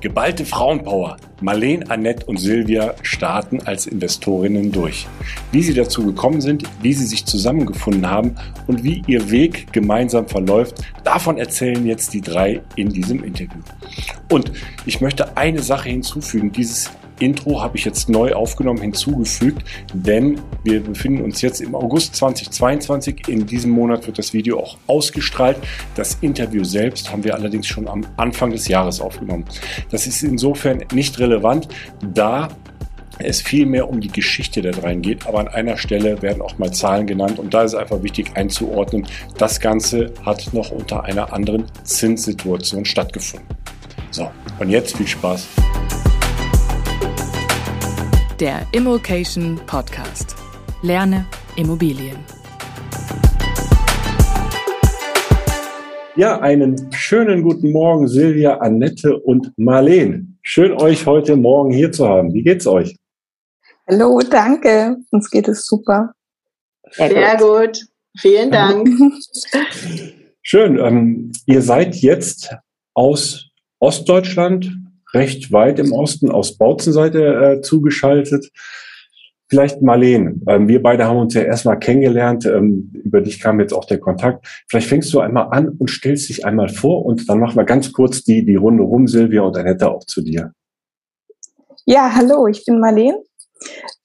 Geballte Frauenpower. Marleen, Annette und Silvia starten als Investorinnen durch. Wie sie dazu gekommen sind, wie sie sich zusammengefunden haben und wie ihr Weg gemeinsam verläuft, davon erzählen jetzt die drei in diesem Interview. Und ich möchte eine Sache hinzufügen. Dieses Intro habe ich jetzt neu aufgenommen, hinzugefügt, denn wir befinden uns jetzt im August 2022. In diesem Monat wird das Video auch ausgestrahlt. Das Interview selbst haben wir allerdings schon am Anfang des Jahres aufgenommen. Das ist insofern nicht relevant, da es viel mehr um die Geschichte der dreien geht, aber an einer Stelle werden auch mal Zahlen genannt und da ist einfach wichtig einzuordnen, das Ganze hat noch unter einer anderen Zinssituation stattgefunden. So, und jetzt viel Spaß der Immokation Podcast. Lerne Immobilien. Ja, einen schönen guten Morgen, Silvia, Annette und Marleen. Schön, euch heute Morgen hier zu haben. Wie geht's euch? Hallo, danke. Uns geht es super. Sehr, Sehr gut. gut. Vielen Dank. Schön. Ähm, ihr seid jetzt aus Ostdeutschland, recht weit im Osten aus Bautzenseite äh, zugeschaltet. Vielleicht Marleen, ähm, wir beide haben uns ja erstmal kennengelernt, ähm, über dich kam jetzt auch der Kontakt. Vielleicht fängst du einmal an und stellst dich einmal vor und dann machen wir ganz kurz die, die Runde rum, Silvia und Annette auch zu dir. Ja, hallo, ich bin Marleen,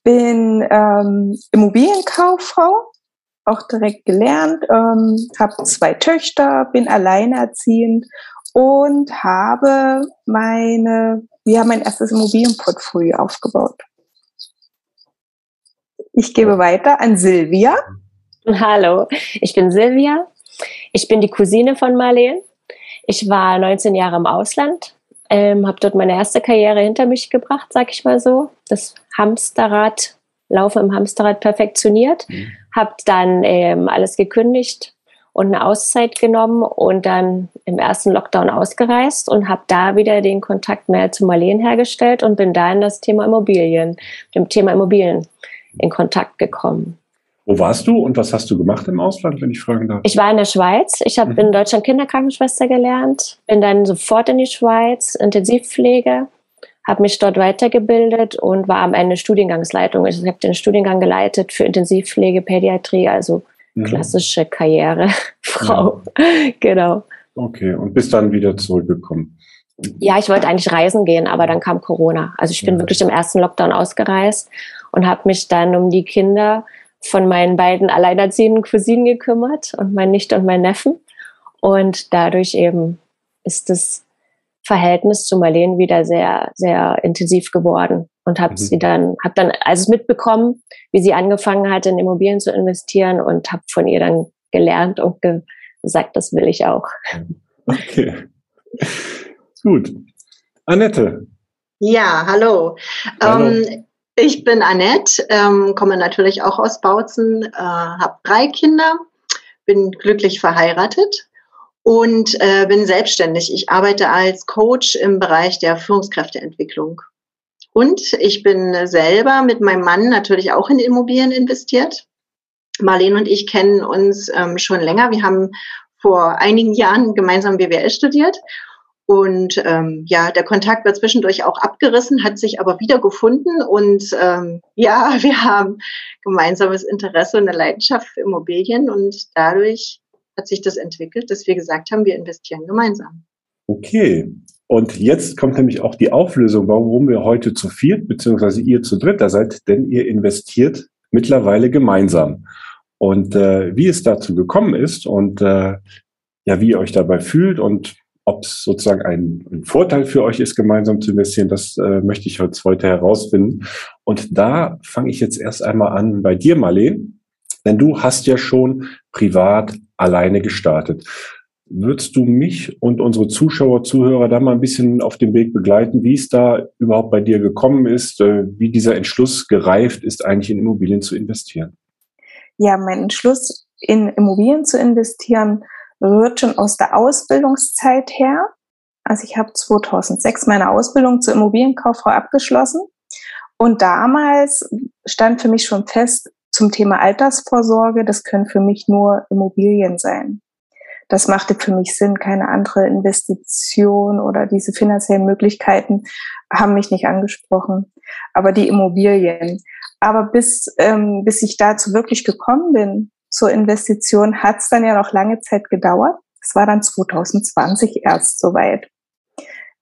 bin ähm, Immobilienkauffrau, auch direkt gelernt, ähm, habe zwei Töchter, bin alleinerziehend und habe meine, wir haben mein erstes Immobilienportfolio aufgebaut. Ich gebe weiter an Silvia. Hallo, ich bin Silvia. Ich bin die Cousine von Marleen. Ich war 19 Jahre im Ausland, ähm, habe dort meine erste Karriere hinter mich gebracht, sag ich mal so. Das Hamsterrad, Laufe im Hamsterrad perfektioniert. Mhm. Habe dann ähm, alles gekündigt, und eine Auszeit genommen und dann im ersten Lockdown ausgereist und habe da wieder den Kontakt mehr zu Marleen hergestellt und bin da in das Thema Immobilien, dem Thema Immobilien in Kontakt gekommen. Wo warst du und was hast du gemacht im Ausland, wenn ich fragen darf? Ich war in der Schweiz. Ich habe mhm. in Deutschland Kinderkrankenschwester gelernt, bin dann sofort in die Schweiz, Intensivpflege, habe mich dort weitergebildet und war am Ende Studiengangsleitung. Ich habe den Studiengang geleitet für Intensivpflege, Pädiatrie, also. Klassische Karrierefrau. Ja. genau. Okay, und bist dann wieder zurückgekommen? Ja, ich wollte eigentlich reisen gehen, aber dann kam Corona. Also ich bin ja. wirklich im ersten Lockdown ausgereist und habe mich dann um die Kinder von meinen beiden alleinerziehenden Cousinen gekümmert und mein Nichte und mein Neffen. Und dadurch eben ist das Verhältnis zu Marleen wieder sehr, sehr intensiv geworden und habe mhm. sie dann, habe dann also mitbekommen, wie sie angefangen hat, in Immobilien zu investieren und habe von ihr dann gelernt und ge gesagt, das will ich auch. Okay, gut. Annette. Ja, hallo. hallo. Ähm, ich bin Annette, ähm, komme natürlich auch aus Bautzen, äh, habe drei Kinder, bin glücklich verheiratet und äh, bin selbstständig. Ich arbeite als Coach im Bereich der Führungskräfteentwicklung. Und ich bin selber mit meinem Mann natürlich auch in Immobilien investiert. Marlene und ich kennen uns ähm, schon länger. Wir haben vor einigen Jahren gemeinsam BWL studiert. Und ähm, ja, der Kontakt wird zwischendurch auch abgerissen, hat sich aber wieder gefunden. Und ähm, ja, wir haben gemeinsames Interesse und eine Leidenschaft für Immobilien. Und dadurch hat sich das entwickelt, dass wir gesagt haben, wir investieren gemeinsam. Okay, und jetzt kommt nämlich auch die Auflösung, warum wir heute zu viert, beziehungsweise ihr zu dritter seid, denn ihr investiert mittlerweile gemeinsam. Und äh, wie es dazu gekommen ist und äh, ja, wie ihr euch dabei fühlt und ob es sozusagen ein, ein, Vorteil für euch ist, gemeinsam zu investieren, das äh, möchte ich heute herausfinden. Und da fange ich jetzt erst einmal an bei dir, Marleen. Denn du hast ja schon privat alleine gestartet. Würdest du mich und unsere Zuschauer, Zuhörer da mal ein bisschen auf dem Weg begleiten, wie es da überhaupt bei dir gekommen ist, äh, wie dieser Entschluss gereift ist, eigentlich in Immobilien zu investieren? Ja, mein Entschluss, in Immobilien zu investieren, rührt schon aus der Ausbildungszeit her. Also ich habe 2006 meine Ausbildung zur Immobilienkauffrau abgeschlossen. Und damals stand für mich schon fest zum Thema Altersvorsorge, das können für mich nur Immobilien sein. Das machte für mich Sinn. Keine andere Investition oder diese finanziellen Möglichkeiten haben mich nicht angesprochen. Aber die Immobilien. Aber bis, ähm, bis ich dazu wirklich gekommen bin, zur Investition, hat es dann ja noch lange Zeit gedauert. Es war dann 2020 erst soweit.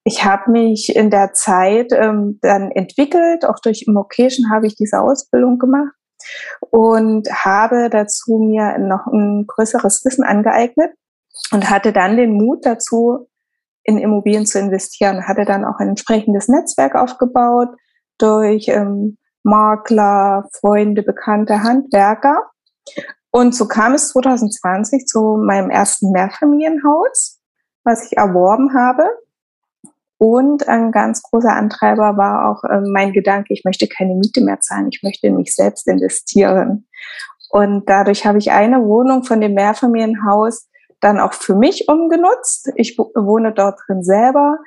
Ich habe mich in der Zeit ähm, dann entwickelt, auch durch Immocation habe ich diese Ausbildung gemacht und habe dazu mir noch ein größeres Wissen angeeignet und hatte dann den Mut dazu, in Immobilien zu investieren. Hatte dann auch ein entsprechendes Netzwerk aufgebaut durch ähm, Makler, Freunde, Bekannte, Handwerker. Und so kam es 2020 zu meinem ersten Mehrfamilienhaus, was ich erworben habe. Und ein ganz großer Antreiber war auch äh, mein Gedanke, ich möchte keine Miete mehr zahlen, ich möchte in mich selbst investieren. Und dadurch habe ich eine Wohnung von dem Mehrfamilienhaus dann auch für mich umgenutzt. Ich wohne dort drin selber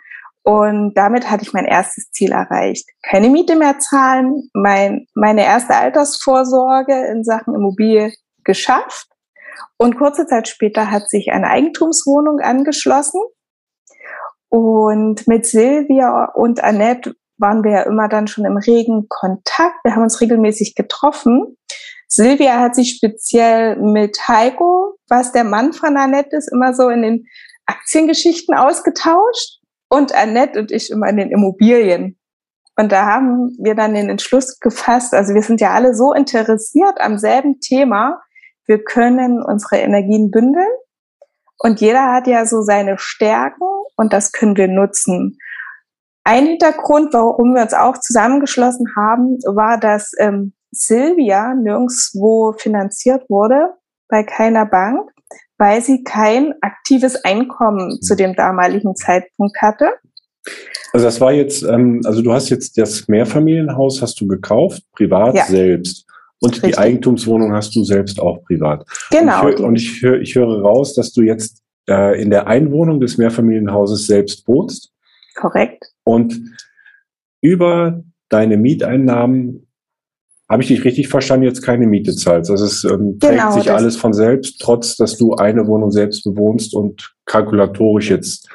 und damit hatte ich mein erstes Ziel erreicht. Keine Miete mehr zahlen, mein, meine erste Altersvorsorge in Sachen Immobilie geschafft. Und kurze Zeit später hat sich eine Eigentumswohnung angeschlossen. Und mit Silvia und Annette waren wir ja immer dann schon im regen Kontakt. Wir haben uns regelmäßig getroffen. Silvia hat sich speziell mit Heiko, was der Mann von Annette ist, immer so in den Aktiengeschichten ausgetauscht und Annette und ich immer in den Immobilien. Und da haben wir dann den Entschluss gefasst, also wir sind ja alle so interessiert am selben Thema, wir können unsere Energien bündeln und jeder hat ja so seine Stärken und das können wir nutzen. Ein Hintergrund, warum wir uns auch zusammengeschlossen haben, war, dass ähm, Silvia nirgendswo finanziert wurde, bei keiner Bank, weil sie kein aktives Einkommen zu dem damaligen Zeitpunkt hatte. Also das war jetzt, ähm, also du hast jetzt das Mehrfamilienhaus hast du gekauft, privat ja. selbst. Und Richtig. die Eigentumswohnung hast du selbst auch privat. Genau. Und ich, höre, ich höre raus, dass du jetzt äh, in der Einwohnung des Mehrfamilienhauses selbst wohnst. Korrekt. Und über deine Mieteinnahmen habe ich dich richtig verstanden, jetzt keine Miete zahlst. Also es ähm, trägt genau, sich alles von selbst, trotz dass du eine Wohnung selbst bewohnst und kalkulatorisch jetzt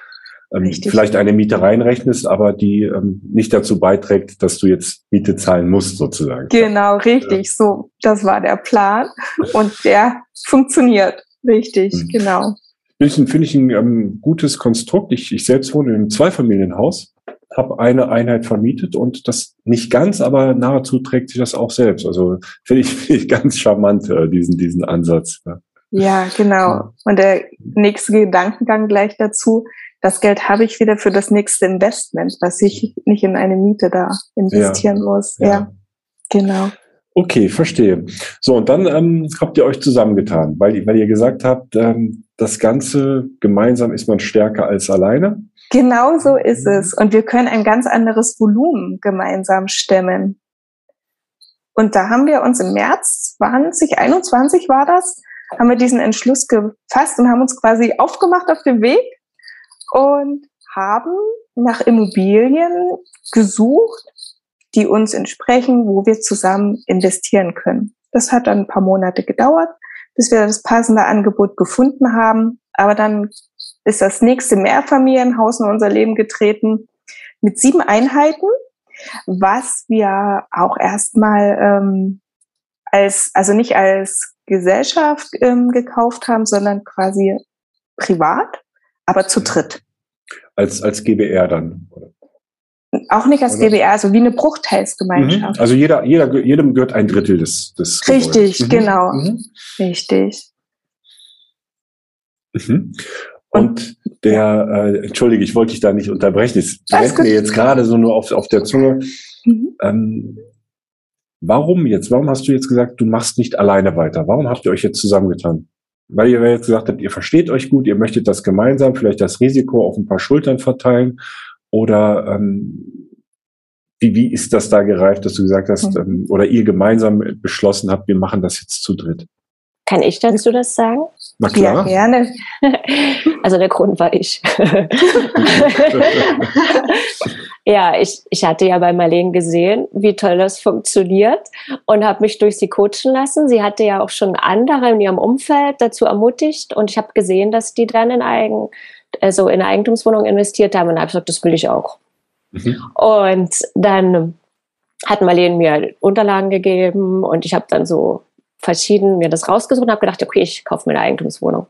ähm, vielleicht eine Miete reinrechnest, aber die ähm, nicht dazu beiträgt, dass du jetzt Miete zahlen musst, sozusagen. Genau, richtig. Ja. So, das war der Plan und der funktioniert. Richtig, mhm. genau. Finde ich ein ähm, gutes Konstrukt. Ich, ich selbst wohne in einem Zweifamilienhaus habe eine Einheit vermietet und das nicht ganz, aber nahezu trägt sich das auch selbst. Also finde ich, find ich ganz charmant, äh, diesen, diesen Ansatz. Ja. ja, genau. Und der nächste Gedankengang gleich dazu, das Geld habe ich wieder für das nächste Investment, was ich nicht in eine Miete da investieren ja, muss. Ja. ja, genau. Okay, verstehe. So, und dann ähm, habt ihr euch zusammengetan, weil, weil ihr gesagt habt, ähm, das Ganze gemeinsam ist man stärker als alleine. Genau so ist es. Und wir können ein ganz anderes Volumen gemeinsam stemmen. Und da haben wir uns im März 2021 war das, haben wir diesen Entschluss gefasst und haben uns quasi aufgemacht auf den Weg und haben nach Immobilien gesucht, die uns entsprechen, wo wir zusammen investieren können. Das hat dann ein paar Monate gedauert, bis wir das passende Angebot gefunden haben. Aber dann ist das nächste Mehrfamilienhaus in unser Leben getreten mit sieben Einheiten, was wir auch erstmal ähm, als, also nicht als Gesellschaft ähm, gekauft haben, sondern quasi privat, aber zu dritt. Als, als GBR dann, oder? Auch nicht als Oder? GBR, also wie eine Bruchteilsgemeinschaft. Mhm. Also jeder, jeder, jedem gehört ein Drittel des, des Richtig, mhm. genau. Mhm. Richtig. Mhm. Und der, äh, entschuldige, ich wollte dich da nicht unterbrechen, es brennt mir jetzt gerade so nur auf, auf der Zunge. Mhm. Ähm, warum jetzt? Warum hast du jetzt gesagt, du machst nicht alleine weiter? Warum habt ihr euch jetzt zusammengetan? Weil ihr jetzt gesagt habt, ihr versteht euch gut, ihr möchtet das gemeinsam, vielleicht das Risiko auf ein paar Schultern verteilen. Oder ähm, wie, wie ist das da gereift, dass du gesagt hast, mhm. ähm, oder ihr gemeinsam beschlossen habt, wir machen das jetzt zu dritt? Kann ich dazu das sagen? Na klar. Ja, gerne. Also der Grund war ich. ja, ich, ich hatte ja bei Marlene gesehen, wie toll das funktioniert und habe mich durch sie coachen lassen. Sie hatte ja auch schon andere in ihrem Umfeld dazu ermutigt und ich habe gesehen, dass die dann in Eigen, also in Eigentumswohnungen investiert haben und habe gesagt, das will ich auch. Mhm. Und dann hat Marlene mir Unterlagen gegeben und ich habe dann so verschieden mir das rausgesucht und habe gedacht, okay, ich kaufe mir eine Eigentumswohnung.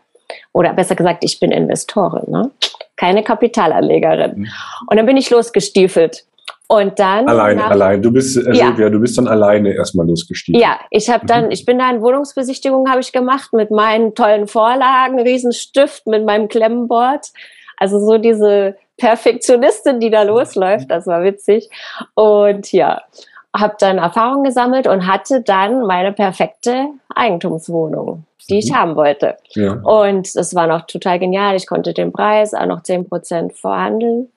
Oder besser gesagt, ich bin Investorin, ne? keine Kapitalanlegerin. Mhm. Und dann bin ich losgestiefelt. Und dann alleine, allein. Du bist, äh, ja. Silvia, du bist dann alleine erstmal losgestiegen. Ja, ich habe dann, mhm. ich bin da in Wohnungsbesichtigung habe ich gemacht mit meinen tollen Vorlagen, Riesenstift mit meinem Klemmenboard. Also so diese Perfektionistin, die da losläuft, das war witzig. Und ja, habe dann Erfahrung gesammelt und hatte dann meine perfekte Eigentumswohnung, die ich mhm. haben wollte. Ja. Und das war noch total genial. Ich konnte den Preis auch noch 10% verhandeln.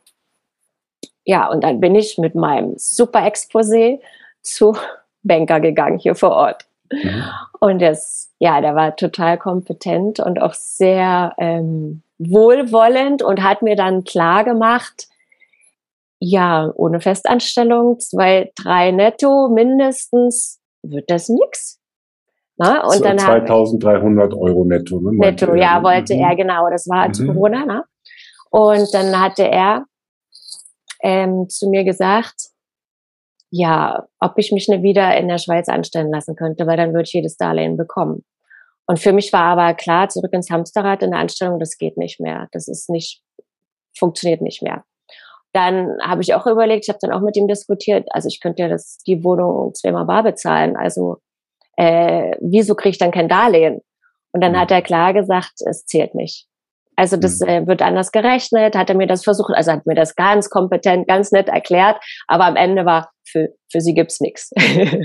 Ja, und dann bin ich mit meinem super Exposé zu Banker gegangen hier vor Ort. Mhm. Und das, ja, der war total kompetent und auch sehr ähm, wohlwollend und hat mir dann klar gemacht, ja, ohne Festanstellung, zwei, drei netto mindestens, wird das nix. Na, und so, dann 2300 Euro netto. Ne, netto, ja, ne? wollte mhm. er, genau. Das war mhm. zu Corona. Ne? Und dann hatte er ähm, zu mir gesagt, ja, ob ich mich nicht wieder in der Schweiz anstellen lassen könnte, weil dann würde ich jedes Darlehen bekommen. Und für mich war aber klar, zurück ins Hamsterrad in der Anstellung, das geht nicht mehr. Das ist nicht, funktioniert nicht mehr. Dann habe ich auch überlegt, ich habe dann auch mit ihm diskutiert, also ich könnte ja das, die Wohnung zweimal bar bezahlen. Also äh, wieso kriege ich dann kein Darlehen? Und dann mhm. hat er klar gesagt, es zählt nicht. Also das mhm. äh, wird anders gerechnet, hat er mir das versucht, also hat mir das ganz kompetent, ganz nett erklärt, aber am Ende war, für, für sie gibt's nichts.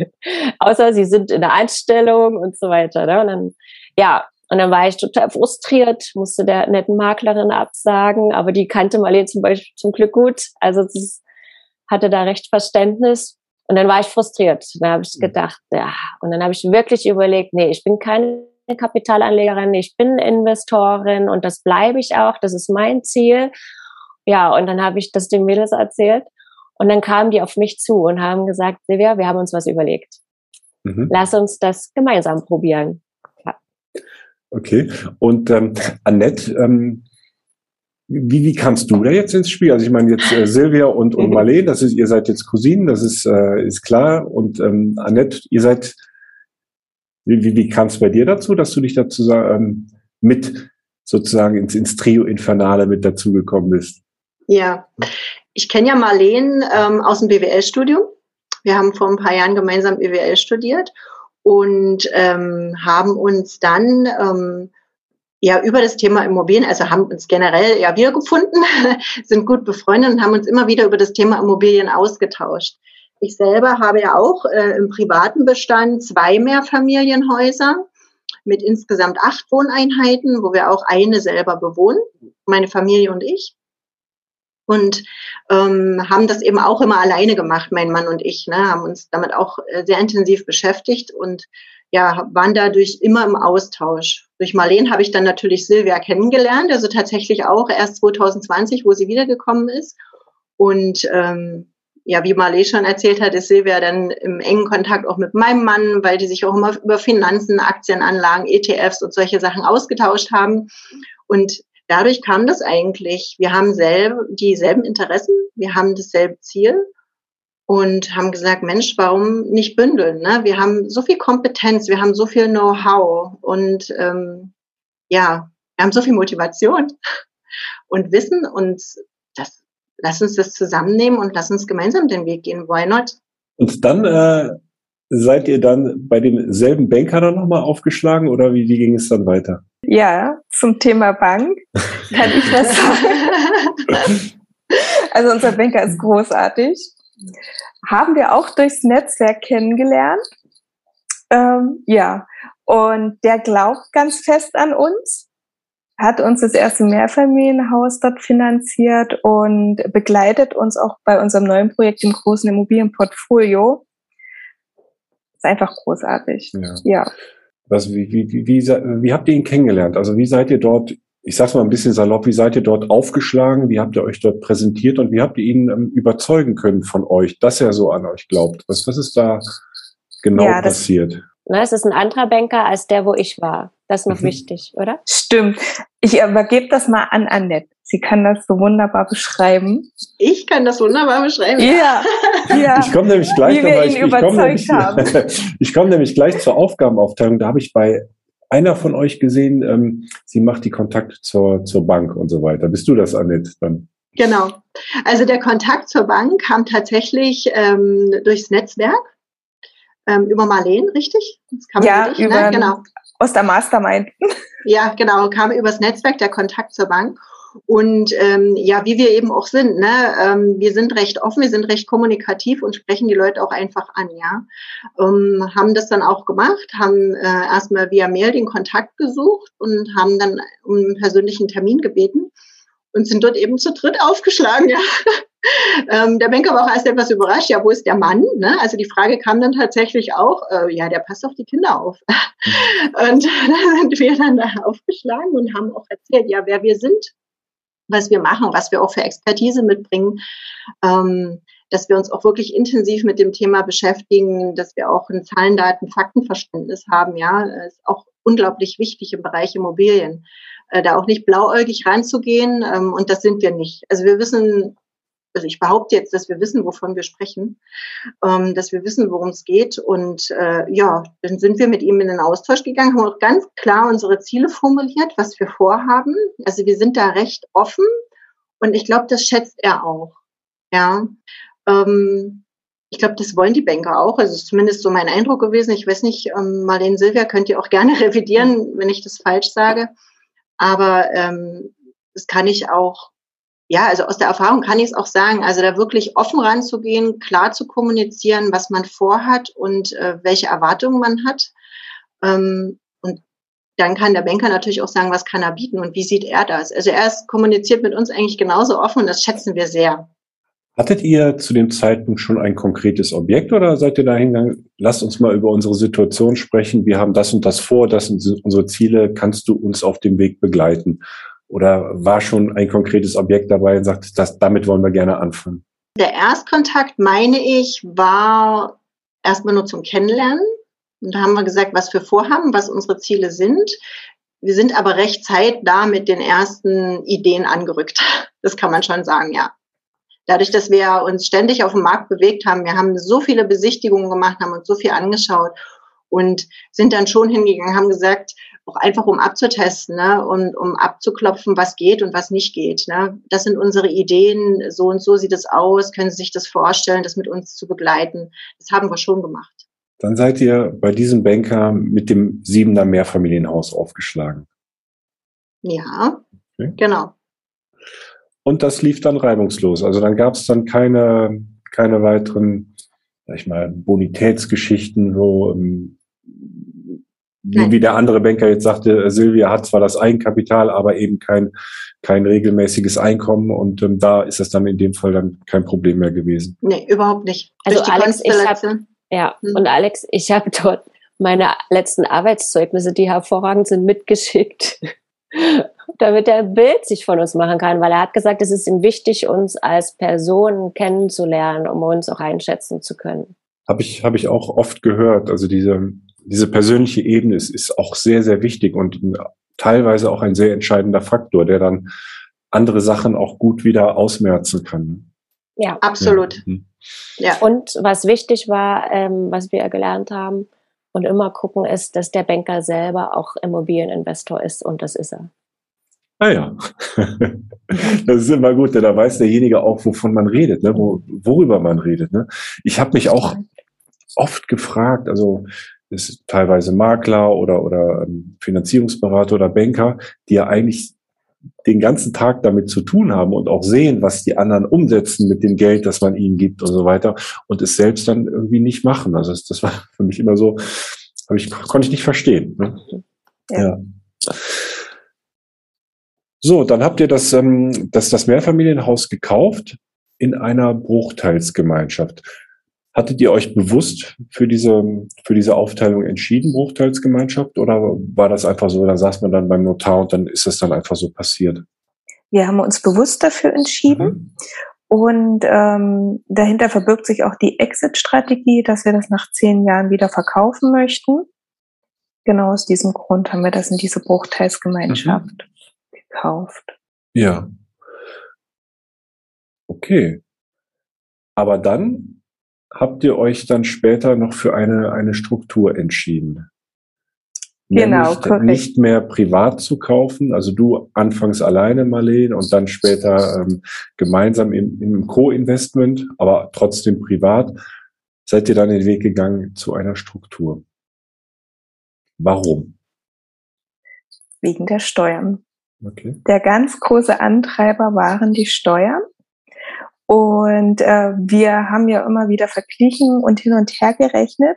Außer sie sind in der Einstellung und so weiter. Ne? Und dann, ja, und dann war ich total frustriert, musste der netten Maklerin absagen, aber die kannte Marlene zum Beispiel zum Glück gut. Also sie hatte da recht Verständnis. Und dann war ich frustriert. Dann habe ich mhm. gedacht, ja, und dann habe ich wirklich überlegt, nee, ich bin keine Kapitalanlegerin, ich bin Investorin und das bleibe ich auch, das ist mein Ziel. Ja, und dann habe ich das den Mädels erzählt und dann kamen die auf mich zu und haben gesagt, Silvia, wir haben uns was überlegt. Mhm. Lass uns das gemeinsam probieren. Ja. Okay. Und ähm, Annette, ähm, wie, wie kannst du da jetzt ins Spiel? Also ich meine jetzt äh, Silvia und, und Marlene, das ist, ihr seid jetzt Cousinen, das ist, äh, ist klar. Und ähm, Annette, ihr seid wie, wie, wie kam es bei dir dazu, dass du dich dazu ähm, mit sozusagen ins, ins Trio Infernale mit dazugekommen bist? Ja, ich kenne ja Marlene ähm, aus dem BWL-Studium. Wir haben vor ein paar Jahren gemeinsam BWL studiert und ähm, haben uns dann ähm, ja über das Thema Immobilien, also haben uns generell ja wiedergefunden, sind gut befreundet und haben uns immer wieder über das Thema Immobilien ausgetauscht. Ich selber habe ja auch äh, im privaten Bestand zwei Mehrfamilienhäuser mit insgesamt acht Wohneinheiten, wo wir auch eine selber bewohnen, meine Familie und ich. Und ähm, haben das eben auch immer alleine gemacht, mein Mann und ich, ne, haben uns damit auch äh, sehr intensiv beschäftigt und ja, waren dadurch immer im Austausch. Durch Marlene habe ich dann natürlich Silvia kennengelernt, also tatsächlich auch erst 2020, wo sie wiedergekommen ist. Und ähm, ja, wie Marley schon erzählt hat, ist Silvia dann im engen Kontakt auch mit meinem Mann, weil die sich auch immer über Finanzen, Aktienanlagen, ETFs und solche Sachen ausgetauscht haben. Und dadurch kam das eigentlich. Wir haben selber dieselben Interessen, wir haben dasselbe Ziel und haben gesagt, Mensch, warum nicht bündeln? Ne? Wir haben so viel Kompetenz, wir haben so viel Know-how und ähm, ja, wir haben so viel Motivation und Wissen und lass uns das zusammennehmen und lass uns gemeinsam den Weg gehen. Why not? Und dann äh, seid ihr dann bei demselben Banker dann nochmal aufgeschlagen oder wie, wie ging es dann weiter? Ja, zum Thema Bank kann ich was sagen. also unser Banker ist großartig. Haben wir auch durchs Netzwerk kennengelernt. Ähm, ja, und der glaubt ganz fest an uns hat uns das erste Mehrfamilienhaus dort finanziert und begleitet uns auch bei unserem neuen Projekt im großen Immobilienportfolio. Ist einfach großartig. Ja. ja. Was, wie, wie, wie, wie, wie habt ihr ihn kennengelernt? Also wie seid ihr dort, ich sag's mal ein bisschen salopp, wie seid ihr dort aufgeschlagen? Wie habt ihr euch dort präsentiert und wie habt ihr ihn ähm, überzeugen können von euch, dass er so an euch glaubt? Was, was ist da genau ja, das, passiert? Na, es ist ein anderer Banker als der, wo ich war. Das ist noch mhm. wichtig, oder? Stimmt. Ich übergebe das mal an Annette. Sie kann das so wunderbar beschreiben. Ich kann das wunderbar beschreiben. Ja, ja. Ich komme nämlich gleich, Wie wir ihn ich, ich komme nämlich, ich komme nämlich gleich zur Aufgabenaufteilung. Da habe ich bei einer von euch gesehen, ähm, sie macht die Kontakte zur, zur Bank und so weiter. Bist du das, Annette, dann? Genau. Also der Kontakt zur Bank kam tatsächlich ähm, durchs Netzwerk ähm, über Marleen, richtig? ja, ne? über, ne? genau. Aus der Mastermind. Ja, genau, kam übers Netzwerk der Kontakt zur Bank. Und ähm, ja, wie wir eben auch sind, ne? Ähm, wir sind recht offen, wir sind recht kommunikativ und sprechen die Leute auch einfach an, ja. Ähm, haben das dann auch gemacht, haben äh, erstmal via Mail den Kontakt gesucht und haben dann um einen persönlichen Termin gebeten und sind dort eben zu dritt aufgeschlagen, ja. Ähm, der Banker war auch erst etwas überrascht, ja, wo ist der Mann? Ne? Also die Frage kam dann tatsächlich auch, äh, ja, der passt auf die Kinder auf. Mhm. und da sind wir dann da aufgeschlagen und haben auch erzählt, ja, wer wir sind, was wir machen, was wir auch für Expertise mitbringen, ähm, dass wir uns auch wirklich intensiv mit dem Thema beschäftigen, dass wir auch ein Zahlen, Daten, Faktenverständnis haben, ja, das ist auch unglaublich wichtig im Bereich Immobilien, äh, da auch nicht blauäugig reinzugehen ähm, und das sind wir nicht. Also wir wissen also ich behaupte jetzt, dass wir wissen, wovon wir sprechen, ähm, dass wir wissen, worum es geht. Und äh, ja, dann sind wir mit ihm in den Austausch gegangen, haben auch ganz klar unsere Ziele formuliert, was wir vorhaben. Also wir sind da recht offen und ich glaube, das schätzt er auch. Ja. Ähm, ich glaube, das wollen die Banker auch. Also zumindest so mein Eindruck gewesen. Ich weiß nicht, ähm, Marlene Silvia könnt ihr auch gerne revidieren, wenn ich das falsch sage. Aber ähm, das kann ich auch ja, also aus der Erfahrung kann ich es auch sagen, also da wirklich offen ranzugehen, klar zu kommunizieren, was man vorhat und äh, welche Erwartungen man hat. Ähm, und dann kann der Banker natürlich auch sagen, was kann er bieten und wie sieht er das. Also er ist kommuniziert mit uns eigentlich genauso offen und das schätzen wir sehr. Hattet ihr zu dem Zeitpunkt schon ein konkretes Objekt oder seid ihr da hingegangen? Lasst uns mal über unsere Situation sprechen. Wir haben das und das vor, das sind unsere Ziele. Kannst du uns auf dem Weg begleiten? Oder war schon ein konkretes Objekt dabei und sagt, das, damit wollen wir gerne anfangen? Der Erstkontakt, meine ich, war erstmal nur zum Kennenlernen. Und da haben wir gesagt, was wir vorhaben, was unsere Ziele sind. Wir sind aber recht zeitnah mit den ersten Ideen angerückt. Das kann man schon sagen, ja. Dadurch, dass wir uns ständig auf dem Markt bewegt haben, wir haben so viele Besichtigungen gemacht, haben uns so viel angeschaut und sind dann schon hingegangen, haben gesagt, auch einfach um abzutesten ne? und um abzuklopfen, was geht und was nicht geht. Ne? Das sind unsere Ideen, so und so sieht es aus, können Sie sich das vorstellen, das mit uns zu begleiten. Das haben wir schon gemacht. Dann seid ihr bei diesem Banker mit dem Siebener Mehrfamilienhaus aufgeschlagen. Ja, okay. genau. Und das lief dann reibungslos. Also dann gab es dann keine, keine weiteren, sag ich mal, Bonitätsgeschichten, wo ähm, wie, wie der andere Banker jetzt sagte, Silvia hat zwar das Eigenkapital, aber eben kein, kein regelmäßiges Einkommen und ähm, da ist das dann in dem Fall dann kein Problem mehr gewesen. Nee, überhaupt nicht. Also Alex, ich hab, ja, hm. und Alex, ich habe dort meine letzten Arbeitszeugnisse, die hervorragend sind, mitgeschickt, damit er ein Bild sich von uns machen kann, weil er hat gesagt, es ist ihm wichtig, uns als Personen kennenzulernen, um uns auch einschätzen zu können. Habe ich, hab ich auch oft gehört. Also diese diese persönliche Ebene ist, ist auch sehr, sehr wichtig und teilweise auch ein sehr entscheidender Faktor, der dann andere Sachen auch gut wieder ausmerzen kann. Ja, absolut. Ja. Mhm. ja. Und was wichtig war, ähm, was wir gelernt haben und immer gucken, ist, dass der Banker selber auch Immobilieninvestor ist und das ist er. Ah ja, das ist immer gut, denn da weiß derjenige auch, wovon man redet, ne? Wo, worüber man redet. Ne? Ich habe mich auch oft gefragt, also ist teilweise Makler oder, oder Finanzierungsberater oder Banker, die ja eigentlich den ganzen Tag damit zu tun haben und auch sehen, was die anderen umsetzen mit dem Geld, das man ihnen gibt und so weiter und es selbst dann irgendwie nicht machen. Also das, das war für mich immer so, ich, konnte ich nicht verstehen. Ne? Ja. ja. So, dann habt ihr das, ähm, das, das Mehrfamilienhaus gekauft in einer Bruchteilsgemeinschaft. Hattet ihr euch bewusst für diese, für diese Aufteilung entschieden, Bruchteilsgemeinschaft, oder war das einfach so, da saß man dann beim Notar und dann ist das dann einfach so passiert? Wir haben uns bewusst dafür entschieden. Mhm. Und ähm, dahinter verbirgt sich auch die Exit-Strategie, dass wir das nach zehn Jahren wieder verkaufen möchten. Genau aus diesem Grund haben wir das in diese Bruchteilsgemeinschaft mhm. gekauft. Ja. Okay. Aber dann habt ihr euch dann später noch für eine, eine Struktur entschieden. Genau, korrekt. nicht mehr privat zu kaufen, also du anfangs alleine, Marlene, und dann später ähm, gemeinsam im, im Co-Investment, aber trotzdem privat, seid ihr dann den Weg gegangen zu einer Struktur. Warum? Wegen der Steuern. Okay. Der ganz große Antreiber waren die Steuern. Und äh, wir haben ja immer wieder verglichen und hin und her gerechnet.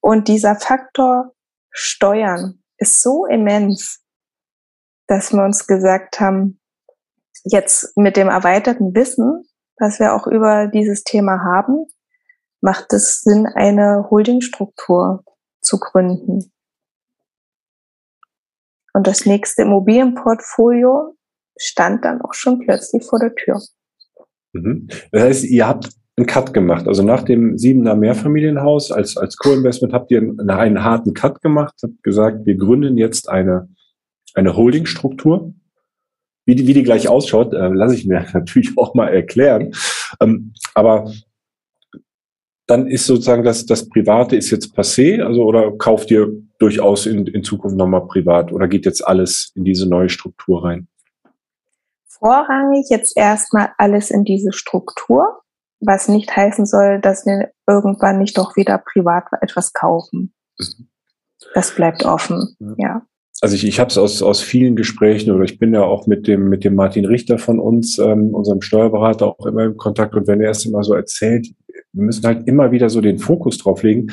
Und dieser Faktor Steuern ist so immens, dass wir uns gesagt haben, jetzt mit dem erweiterten Wissen, was wir auch über dieses Thema haben, macht es Sinn, eine Holdingstruktur zu gründen. Und das nächste Immobilienportfolio stand dann auch schon plötzlich vor der Tür. Mhm. Das heißt, ihr habt einen Cut gemacht. Also nach dem siebener Mehrfamilienhaus als, als Co-Investment habt ihr einen, einen, harten Cut gemacht, habt gesagt, wir gründen jetzt eine, eine Holdingstruktur. Wie die, wie die gleich ausschaut, äh, lasse ich mir natürlich auch mal erklären. Ähm, aber dann ist sozusagen das, das Private ist jetzt passé, also oder kauft ihr durchaus in, in Zukunft nochmal privat oder geht jetzt alles in diese neue Struktur rein? Vorrangig jetzt erstmal alles in diese Struktur, was nicht heißen soll, dass wir irgendwann nicht doch wieder privat etwas kaufen. Mhm. Das bleibt offen, ja. Also ich, ich habe es aus, aus vielen Gesprächen oder ich bin ja auch mit dem mit dem Martin Richter von uns, ähm, unserem Steuerberater, auch immer im Kontakt und wenn er es immer so erzählt, wir müssen halt immer wieder so den Fokus drauf legen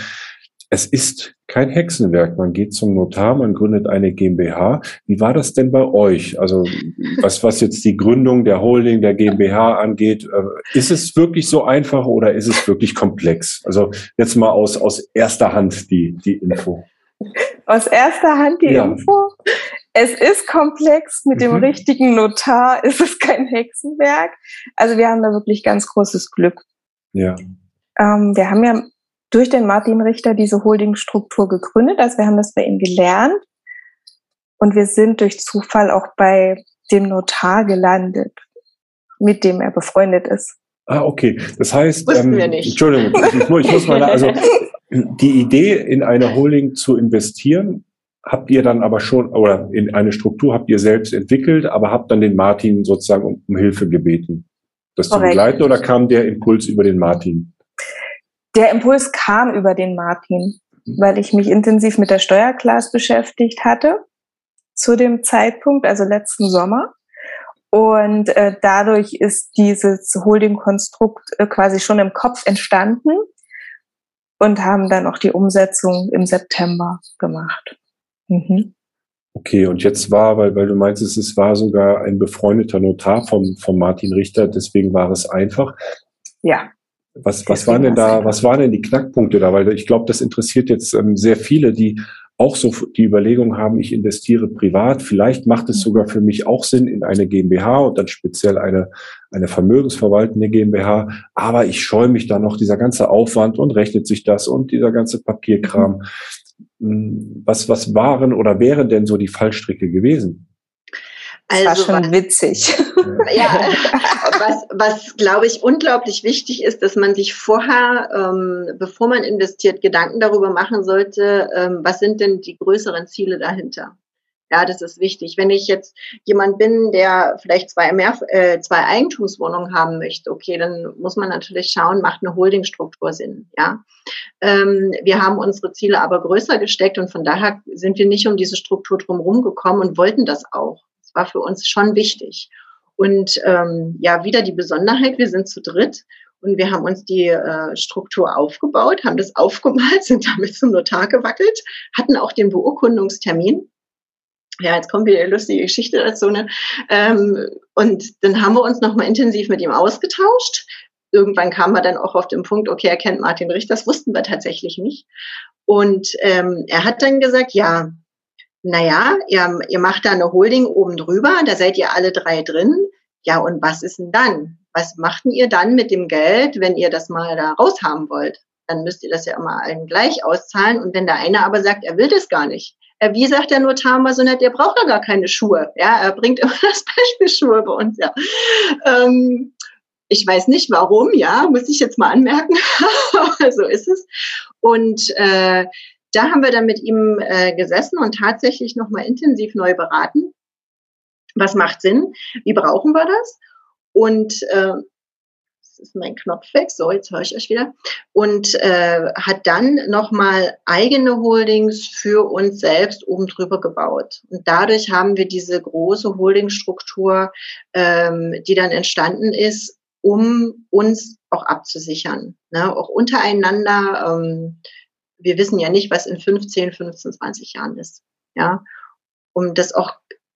es ist kein Hexenwerk. Man geht zum Notar, man gründet eine GmbH. Wie war das denn bei euch? Also was, was jetzt die Gründung der Holding, der GmbH angeht, äh, ist es wirklich so einfach oder ist es wirklich komplex? Also jetzt mal aus, aus erster Hand die, die Info. Aus erster Hand die ja. Info? Es ist komplex. Mit dem mhm. richtigen Notar ist es kein Hexenwerk. Also wir haben da wirklich ganz großes Glück. Ja. Ähm, wir haben ja durch den Martin Richter diese Holdingstruktur gegründet. Also wir haben das bei ihm gelernt und wir sind durch Zufall auch bei dem Notar gelandet, mit dem er befreundet ist. Ah, okay. Das heißt, ähm, wir nicht. Entschuldigung, ich, ich muss mal, also die Idee in eine Holding zu investieren, habt ihr dann aber schon, oder in eine Struktur habt ihr selbst entwickelt, aber habt dann den Martin sozusagen um, um Hilfe gebeten, das Korrekt. zu begleiten, oder kam der Impuls über den Martin? Der Impuls kam über den Martin, weil ich mich intensiv mit der Steuerklasse beschäftigt hatte zu dem Zeitpunkt, also letzten Sommer. Und äh, dadurch ist dieses Holding-Konstrukt äh, quasi schon im Kopf entstanden und haben dann auch die Umsetzung im September gemacht. Mhm. Okay, und jetzt war, weil, weil du meinst, es war sogar ein befreundeter Notar vom, vom Martin Richter, deswegen war es einfach. Ja. Was, was waren denn da, was waren denn die Knackpunkte da? Weil ich glaube, das interessiert jetzt ähm, sehr viele, die auch so die Überlegung haben, ich investiere privat. Vielleicht macht es sogar für mich auch Sinn in eine GmbH und dann speziell eine, eine vermögensverwaltende GmbH. Aber ich scheue mich da noch dieser ganze Aufwand und rechnet sich das und dieser ganze Papierkram. Hm, was, was waren oder wären denn so die Fallstricke gewesen? Also, das war schon was, witzig. Ja, was, was glaube ich unglaublich wichtig ist, dass man sich vorher, ähm, bevor man investiert, Gedanken darüber machen sollte, ähm, was sind denn die größeren Ziele dahinter. Ja, das ist wichtig. Wenn ich jetzt jemand bin, der vielleicht zwei, mehr, äh, zwei Eigentumswohnungen haben möchte, okay, dann muss man natürlich schauen, macht eine Holdingstruktur Sinn. Ja, ähm, wir haben unsere Ziele aber größer gesteckt und von daher sind wir nicht um diese Struktur drumherum gekommen und wollten das auch war für uns schon wichtig. Und ähm, ja, wieder die Besonderheit, wir sind zu dritt und wir haben uns die äh, Struktur aufgebaut, haben das aufgemalt, sind damit zum Notar gewackelt, hatten auch den Beurkundungstermin. Ja, jetzt kommt wieder eine lustige Geschichte dazu. Ne? Ähm, und dann haben wir uns nochmal intensiv mit ihm ausgetauscht, irgendwann kam er dann auch auf den Punkt, okay, er kennt Martin Richter, das wussten wir tatsächlich nicht. Und ähm, er hat dann gesagt, ja, naja, ihr, ihr macht da eine Holding oben drüber, da seid ihr alle drei drin. Ja, und was ist denn dann? Was machten ihr dann mit dem Geld, wenn ihr das mal da raushaben wollt? Dann müsst ihr das ja immer allen gleich auszahlen. Und wenn der eine aber sagt, er will das gar nicht, äh, wie sagt der Notar mal so nett, der braucht ja gar keine Schuhe. Ja, er bringt immer das Beispiel Schuhe bei uns, ja. Ähm, ich weiß nicht warum, ja, muss ich jetzt mal anmerken, so ist es. Und äh, da haben wir dann mit ihm äh, gesessen und tatsächlich nochmal intensiv neu beraten. Was macht Sinn? Wie brauchen wir das? Und äh, das ist mein Knopf weg, so jetzt höre ich euch wieder. Und äh, hat dann nochmal eigene Holdings für uns selbst oben drüber gebaut. Und dadurch haben wir diese große Holdingstruktur, ähm, die dann entstanden ist, um uns auch abzusichern. Ne? Auch untereinander. Ähm, wir wissen ja nicht, was in 15, 15, 20 Jahren ist. Ja, um das auch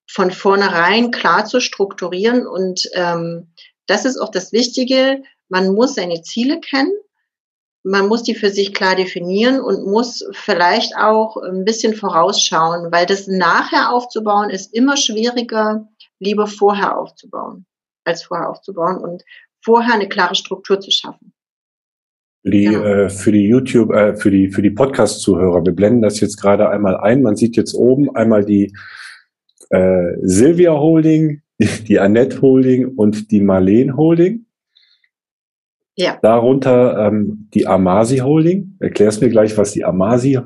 von vornherein klar zu strukturieren. Und ähm, das ist auch das Wichtige. Man muss seine Ziele kennen. Man muss die für sich klar definieren und muss vielleicht auch ein bisschen vorausschauen, weil das nachher aufzubauen ist immer schwieriger, lieber vorher aufzubauen, als vorher aufzubauen und vorher eine klare Struktur zu schaffen. Für die, genau. äh, für die YouTube, äh, für die, für die Podcast-Zuhörer, wir blenden das jetzt gerade einmal ein. Man sieht jetzt oben einmal die äh, Silvia Holding, die Annette Holding und die Marleen Holding. Ja. Darunter ähm, die Amasi Holding. Erklärst mir gleich, was die Amasi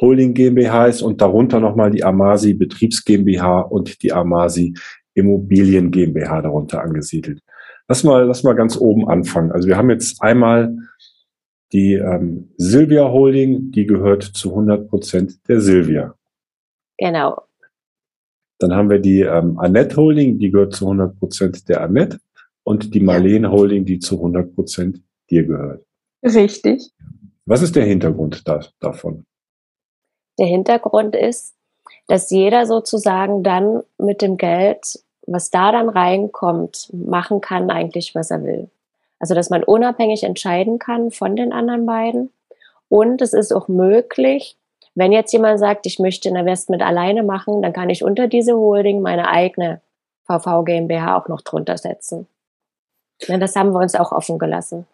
Holding GmbH ist und darunter nochmal die Amasi Betriebs GmbH und die Amasi Immobilien GmbH darunter angesiedelt. Lass mal, lass mal ganz oben anfangen. Also wir haben jetzt einmal die ähm, Silvia Holding, die gehört zu 100 Prozent der Silvia. Genau. Dann haben wir die ähm, Annette Holding, die gehört zu 100 Prozent der Annette. Und die Marleen ja. Holding, die zu 100 Prozent dir gehört. Richtig. Was ist der Hintergrund da, davon? Der Hintergrund ist, dass jeder sozusagen dann mit dem Geld, was da dann reinkommt, machen kann eigentlich, was er will. Also, dass man unabhängig entscheiden kann von den anderen beiden. Und es ist auch möglich, wenn jetzt jemand sagt, ich möchte ein Investment alleine machen, dann kann ich unter diese Holding meine eigene VV GmbH auch noch drunter setzen. Ja, das haben wir uns auch offen gelassen.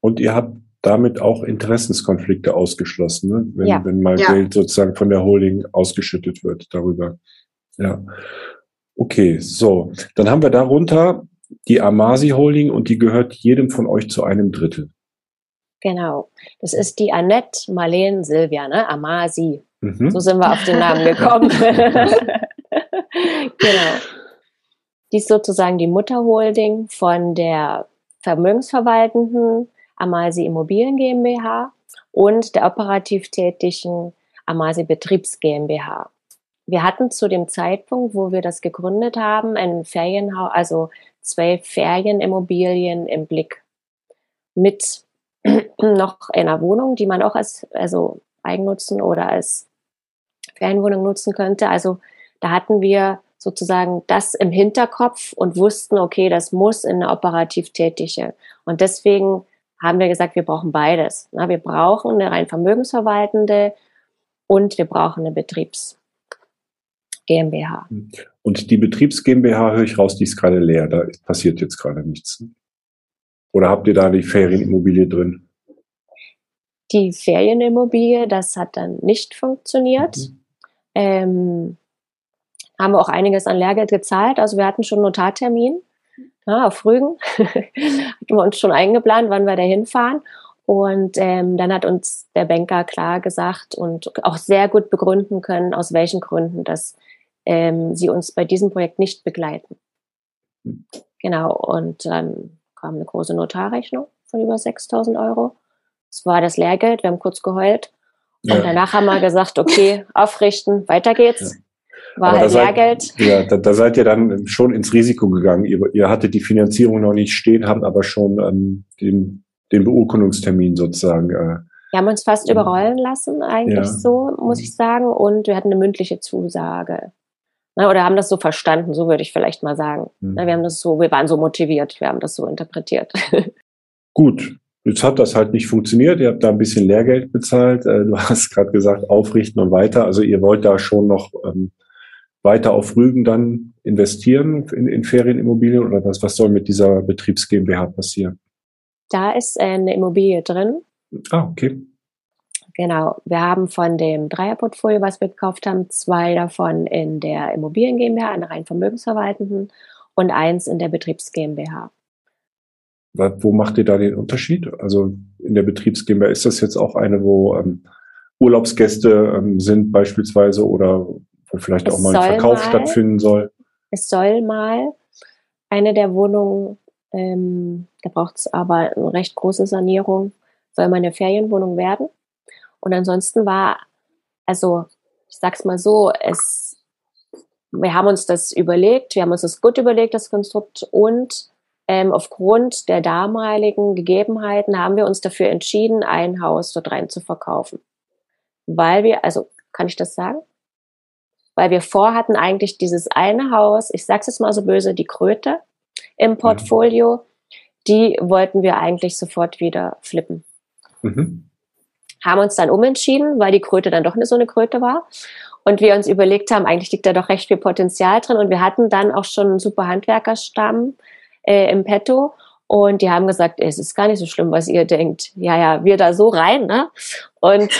Und ihr habt damit auch Interessenskonflikte ausgeschlossen, ne? wenn, ja. wenn mal ja. Geld sozusagen von der Holding ausgeschüttet wird darüber. Ja. Okay, so. Dann haben wir darunter die Amasi Holding und die gehört jedem von euch zu einem Drittel. Genau. Das ist die Annette Marleen Silvia, ne? Amasi. Mhm. So sind wir auf den Namen gekommen. genau. Die ist sozusagen die Mutterholding von der vermögensverwaltenden Amasi Immobilien GmbH und der operativ tätigen Amasi Betriebs GmbH. Wir hatten zu dem Zeitpunkt, wo wir das gegründet haben, ein Ferienhaus, also zwei Ferienimmobilien im Blick mit noch einer Wohnung, die man auch als also Eigennutzen oder als Ferienwohnung nutzen könnte. Also da hatten wir sozusagen das im Hinterkopf und wussten, okay, das muss in eine operativ tätige. Und deswegen haben wir gesagt, wir brauchen beides. wir brauchen eine rein vermögensverwaltende und wir brauchen eine Betriebs GmbH. Und die Betriebs GmbH höre ich raus, die ist gerade leer. Da passiert jetzt gerade nichts. Oder habt ihr da die Ferienimmobilie drin? Die Ferienimmobilie, das hat dann nicht funktioniert. Mhm. Ähm, haben wir auch einiges an Lehrgeld gezahlt. Also wir hatten schon einen Notartermin ja, auf Rügen. hatten wir uns schon eingeplant, wann wir da hinfahren. Und ähm, dann hat uns der Banker klar gesagt und auch sehr gut begründen können, aus welchen Gründen das ähm, sie uns bei diesem Projekt nicht begleiten. Genau, und dann kam eine große Notarrechnung von über 6000 Euro. Das war das Lehrgeld, wir haben kurz geheult. Und ja. danach haben wir gesagt, okay, aufrichten, weiter geht's. Ja. War aber halt Lehrgeld. Seid, ja, da, da, seid ihr dann schon ins Risiko gegangen. Ihr, ihr hattet die Finanzierung noch nicht stehen, habt aber schon ähm, den, den Beurkundungstermin sozusagen. Äh, wir haben uns fast überrollen lassen, eigentlich ja. so, muss ich sagen. Und wir hatten eine mündliche Zusage. Ne, oder haben das so verstanden, so würde ich vielleicht mal sagen. Mhm. Ne, wir haben das so, wir waren so motiviert, wir haben das so interpretiert. Gut, jetzt hat das halt nicht funktioniert. Ihr habt da ein bisschen Lehrgeld bezahlt. Äh, du hast gerade gesagt, aufrichten und weiter. Also ihr wollt da schon noch ähm, weiter auf Rügen dann investieren in, in Ferienimmobilien oder was, was soll mit dieser Betriebs GmbH passieren? Da ist eine Immobilie drin. Ah, okay. Genau. Wir haben von dem Dreierportfolio, was wir gekauft haben, zwei davon in der Immobilien GmbH, eine rein vermögensverwaltenden und eins in der Betriebs GmbH. Wo macht ihr da den Unterschied? Also in der Betriebs GmbH ist das jetzt auch eine, wo ähm, Urlaubsgäste ähm, sind beispielsweise oder wo vielleicht es auch mal ein Verkauf mal, stattfinden soll? Es soll mal eine der Wohnungen, ähm, da braucht es aber eine recht große Sanierung, soll mal eine Ferienwohnung werden. Und ansonsten war, also ich sag's mal so, es, wir haben uns das überlegt, wir haben uns das gut überlegt, das Konstrukt und ähm, aufgrund der damaligen Gegebenheiten haben wir uns dafür entschieden, ein Haus dort rein zu verkaufen. Weil wir, also kann ich das sagen? Weil wir vorhatten eigentlich dieses eine Haus, ich sag's jetzt mal so böse, die Kröte im mhm. Portfolio, die wollten wir eigentlich sofort wieder flippen. Mhm. Haben uns dann umentschieden, weil die Kröte dann doch nicht so eine Kröte war. Und wir uns überlegt haben, eigentlich liegt da doch recht viel Potenzial drin. Und wir hatten dann auch schon einen super Handwerkerstamm, äh, im Petto. Und die haben gesagt, es ist gar nicht so schlimm, was ihr denkt. Ja, ja, wir da so rein, ne? Und,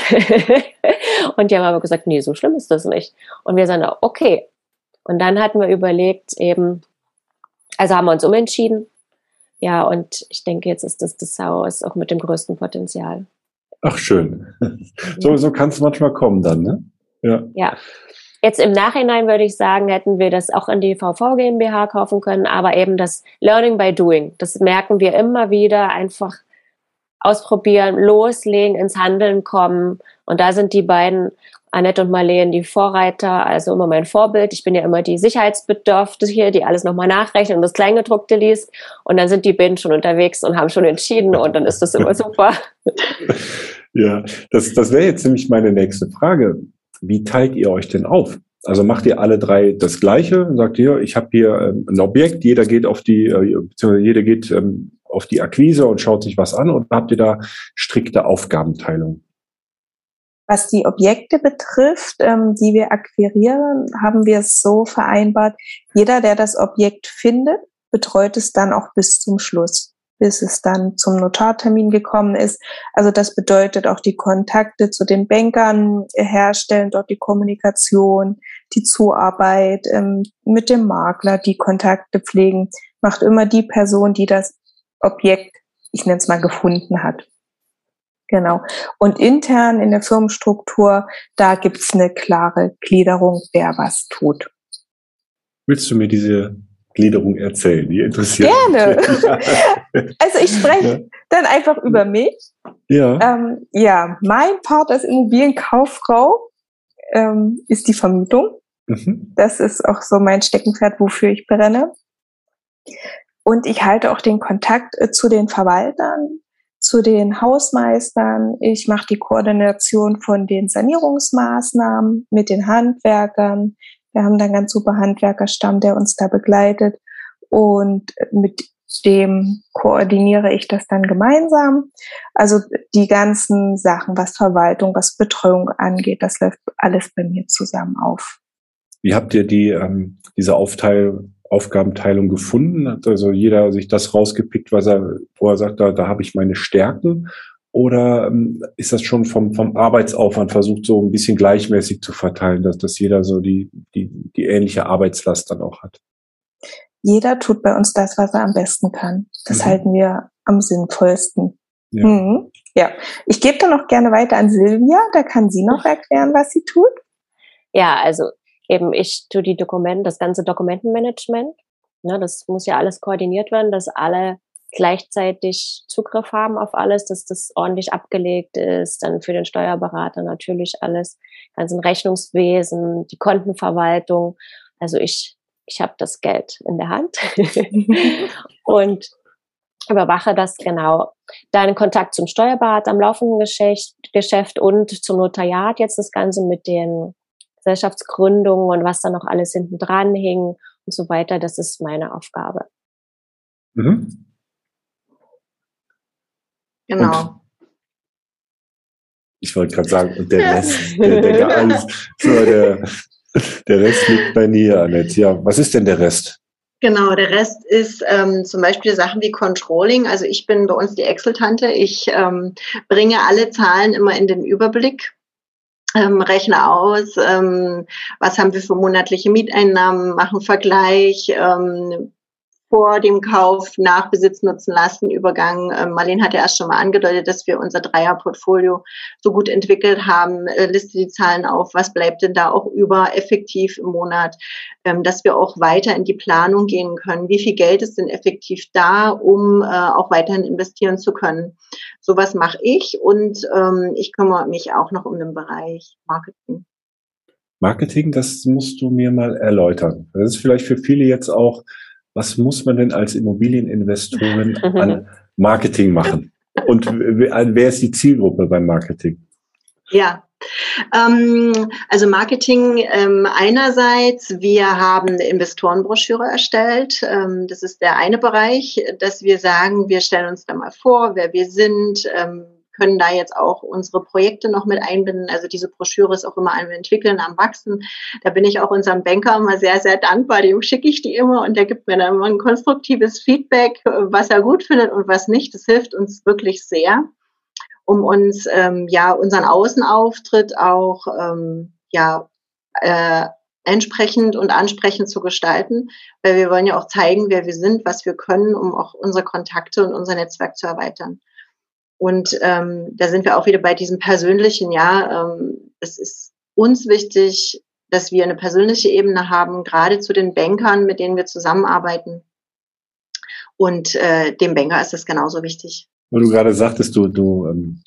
und die haben aber gesagt, nee, so schlimm ist das nicht. Und wir sagen, okay. Und dann hatten wir überlegt, eben, also haben wir uns umentschieden. Ja, und ich denke, jetzt ist das das Haus auch mit dem größten Potenzial. Ach, schön. So, so kann es manchmal kommen dann, ne? Ja. ja. Jetzt im Nachhinein würde ich sagen, hätten wir das auch in die VV GmbH kaufen können, aber eben das Learning by Doing, das merken wir immer wieder, einfach ausprobieren, loslegen, ins Handeln kommen. Und da sind die beiden, Annette und Marlene, die Vorreiter, also immer mein Vorbild. Ich bin ja immer die Sicherheitsbedürftige, die alles nochmal nachrechnet und das Kleingedruckte liest. Und dann sind die beiden schon unterwegs und haben schon entschieden und dann ist das immer super. Ja, das, das wäre jetzt nämlich meine nächste Frage wie teilt ihr euch denn auf? Also macht ihr alle drei das Gleiche und sagt ihr, ich habe hier ähm, ein Objekt, jeder geht auf die, äh, beziehungsweise jeder geht ähm, auf die Akquise und schaut sich was an und habt ihr da strikte Aufgabenteilung? Was die Objekte betrifft, ähm, die wir akquirieren, haben wir es so vereinbart, jeder, der das Objekt findet, betreut es dann auch bis zum Schluss bis es dann zum Notartermin gekommen ist. Also das bedeutet auch die Kontakte zu den Bankern herstellen, dort die Kommunikation, die Zuarbeit ähm, mit dem Makler, die Kontakte pflegen, macht immer die Person, die das Objekt, ich nenne es mal, gefunden hat. Genau. Und intern in der Firmenstruktur, da gibt's eine klare Gliederung, wer was tut. Willst du mir diese Gliederung erzählen? Die interessiert Gerne. Mich. also ich spreche ja. dann einfach über mich. Ja. Ähm, ja, mein Part als Immobilienkauffrau ähm, ist die Vermietung. Mhm. Das ist auch so mein Steckenpferd, wofür ich brenne. Und ich halte auch den Kontakt äh, zu den Verwaltern, zu den Hausmeistern. Ich mache die Koordination von den Sanierungsmaßnahmen mit den Handwerkern. Wir haben dann ganz super Handwerkerstamm, der uns da begleitet. Und mit dem koordiniere ich das dann gemeinsam. Also die ganzen Sachen, was Verwaltung, was Betreuung angeht, das läuft alles bei mir zusammen auf. Wie habt ihr die, ähm, diese Aufteil, Aufgabenteilung gefunden? Hat also jeder sich das rausgepickt, was er vorher sagt, da, da habe ich meine Stärken? Oder ähm, ist das schon vom, vom Arbeitsaufwand versucht, so ein bisschen gleichmäßig zu verteilen, dass, dass jeder so die, die, die ähnliche Arbeitslast dann auch hat? Jeder tut bei uns das, was er am besten kann. Das mhm. halten wir am sinnvollsten. Ja. Mhm. ja. Ich gebe dann noch gerne weiter an Silvia, da kann sie noch erklären, was sie tut. Ja, also eben ich tue die Dokumente, das ganze Dokumentenmanagement. Ne, das muss ja alles koordiniert werden, dass alle gleichzeitig Zugriff haben auf alles, dass das ordentlich abgelegt ist, dann für den Steuerberater natürlich alles, ganzen Rechnungswesen, die Kontenverwaltung. Also ich, ich habe das Geld in der Hand und überwache das genau. Dann Kontakt zum Steuerberater am laufenden Geschäft, Geschäft und zum Notariat jetzt das Ganze mit den Gesellschaftsgründungen und was da noch alles hinten dran hing und so weiter. Das ist meine Aufgabe. Mhm. Genau. Und ich wollte gerade sagen, und der Rest, der, der, alles, so der, der Rest liegt bei dir, Annette. Ja, was ist denn der Rest? Genau, der Rest ist ähm, zum Beispiel Sachen wie Controlling. Also ich bin bei uns die Excel-Tante. Ich ähm, bringe alle Zahlen immer in den Überblick, ähm, rechne aus, ähm, was haben wir für monatliche Mieteinnahmen, machen Vergleich, ähm, vor dem Kauf nach Besitz nutzen lassen Übergang. Ähm, Marlene hat ja erst schon mal angedeutet, dass wir unser Dreier-Portfolio so gut entwickelt haben. Äh, liste die Zahlen auf, was bleibt denn da auch über effektiv im Monat, ähm, dass wir auch weiter in die Planung gehen können. Wie viel Geld ist denn effektiv da, um äh, auch weiterhin investieren zu können? Sowas mache ich und ähm, ich kümmere mich auch noch um den Bereich Marketing. Marketing, das musst du mir mal erläutern. Das ist vielleicht für viele jetzt auch was muss man denn als Immobilieninvestorin an Marketing machen? Und wer ist die Zielgruppe beim Marketing? Ja, ähm, also Marketing ähm, einerseits, wir haben eine Investorenbroschüre erstellt. Ähm, das ist der eine Bereich, dass wir sagen, wir stellen uns da mal vor, wer wir sind, ähm, können da jetzt auch unsere Projekte noch mit einbinden. Also diese Broschüre ist auch immer am Entwickeln, am Wachsen. Da bin ich auch unserem Banker immer sehr, sehr dankbar. Dem schicke ich die immer und der gibt mir dann immer ein konstruktives Feedback, was er gut findet und was nicht. Das hilft uns wirklich sehr, um uns ähm, ja unseren Außenauftritt auch ähm, ja äh, entsprechend und ansprechend zu gestalten, weil wir wollen ja auch zeigen, wer wir sind, was wir können, um auch unsere Kontakte und unser Netzwerk zu erweitern. Und ähm, da sind wir auch wieder bei diesem persönlichen, ja, ähm, es ist uns wichtig, dass wir eine persönliche Ebene haben, gerade zu den Bankern, mit denen wir zusammenarbeiten. Und äh, dem Banker ist das genauso wichtig. Weil du gerade sagtest, du, du ähm,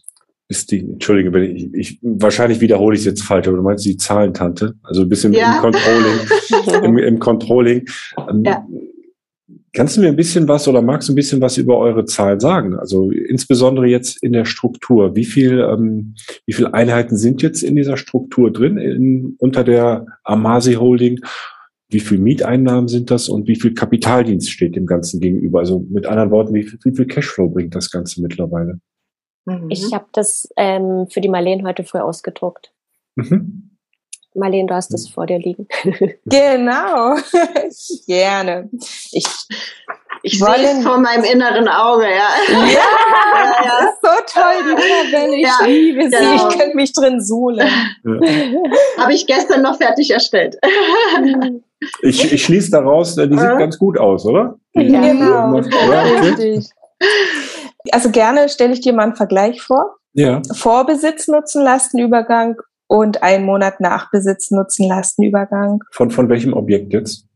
bist die, entschuldige, ich, ich wahrscheinlich wiederhole ich es jetzt falsch, aber du meinst die Zahlentante, also ein bisschen ja. im Controlling, im, im Controlling. Ähm, ja. Kannst du mir ein bisschen was oder magst du ein bisschen was über eure Zahlen sagen? Also insbesondere jetzt in der Struktur. Wie viel, ähm, wie viele Einheiten sind jetzt in dieser Struktur drin, in, unter der Amasi Holding? Wie viel Mieteinnahmen sind das und wie viel Kapitaldienst steht dem Ganzen gegenüber? Also mit anderen Worten, wie, wie viel Cashflow bringt das Ganze mittlerweile? Ich habe das ähm, für die Marleen heute früh ausgedruckt. Mhm. Marlene, du hast es vor dir liegen. genau. Gerne. Ich, ich sehe es vor meinem inneren Auge, ja. Ja, ja, ja. das ist so toll, die Tabelle. Ich ja, liebe sie. Genau. Ich könnte mich drin suhlen. Ja. Habe ich gestern noch fertig erstellt. ich, ich schließe daraus, die sieht ganz gut aus, oder? Ja, genau. Ja, Richtig. Also gerne stelle ich dir mal einen Vergleich vor. Ja. Vorbesitz nutzen, Lastenübergang und einen Monat Nachbesitz nutzen Lastenübergang. Von, von welchem Objekt jetzt?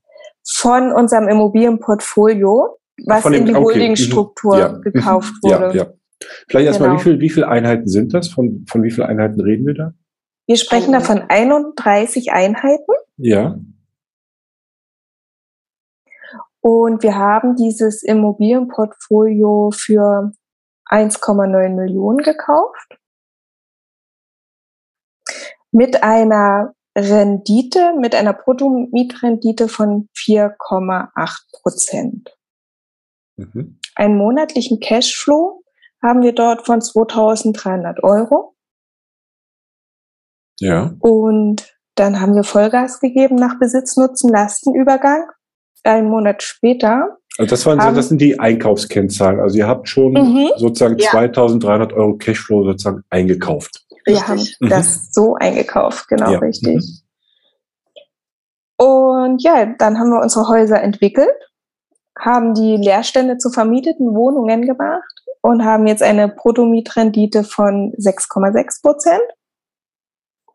Von unserem Immobilienportfolio, was dem, in die okay. Holdingstruktur ja. gekauft wurde. Ja, ja. Vielleicht erstmal, genau. wie, viel, wie viele Einheiten sind das? Von, von wie vielen Einheiten reden wir da? Wir sprechen da von 31 Einheiten. Ja. Und wir haben dieses Immobilienportfolio für 1,9 Millionen gekauft mit einer Rendite, mit einer Bruttomietrendite von 4,8 Prozent. Mhm. Einen monatlichen Cashflow haben wir dort von 2300 Euro. Ja. Und dann haben wir Vollgas gegeben nach Besitznutzen Lastenübergang. Einen Monat später. Also das waren so, das sind die Einkaufskennzahlen. Also ihr habt schon mhm. sozusagen ja. 2300 Euro Cashflow sozusagen eingekauft. Wir haben mhm. das so eingekauft, genau ja. richtig. Mhm. Und ja, dann haben wir unsere Häuser entwickelt, haben die Leerstände zu vermieteten Wohnungen gemacht und haben jetzt eine Bruttomietrendite von 6,6 Prozent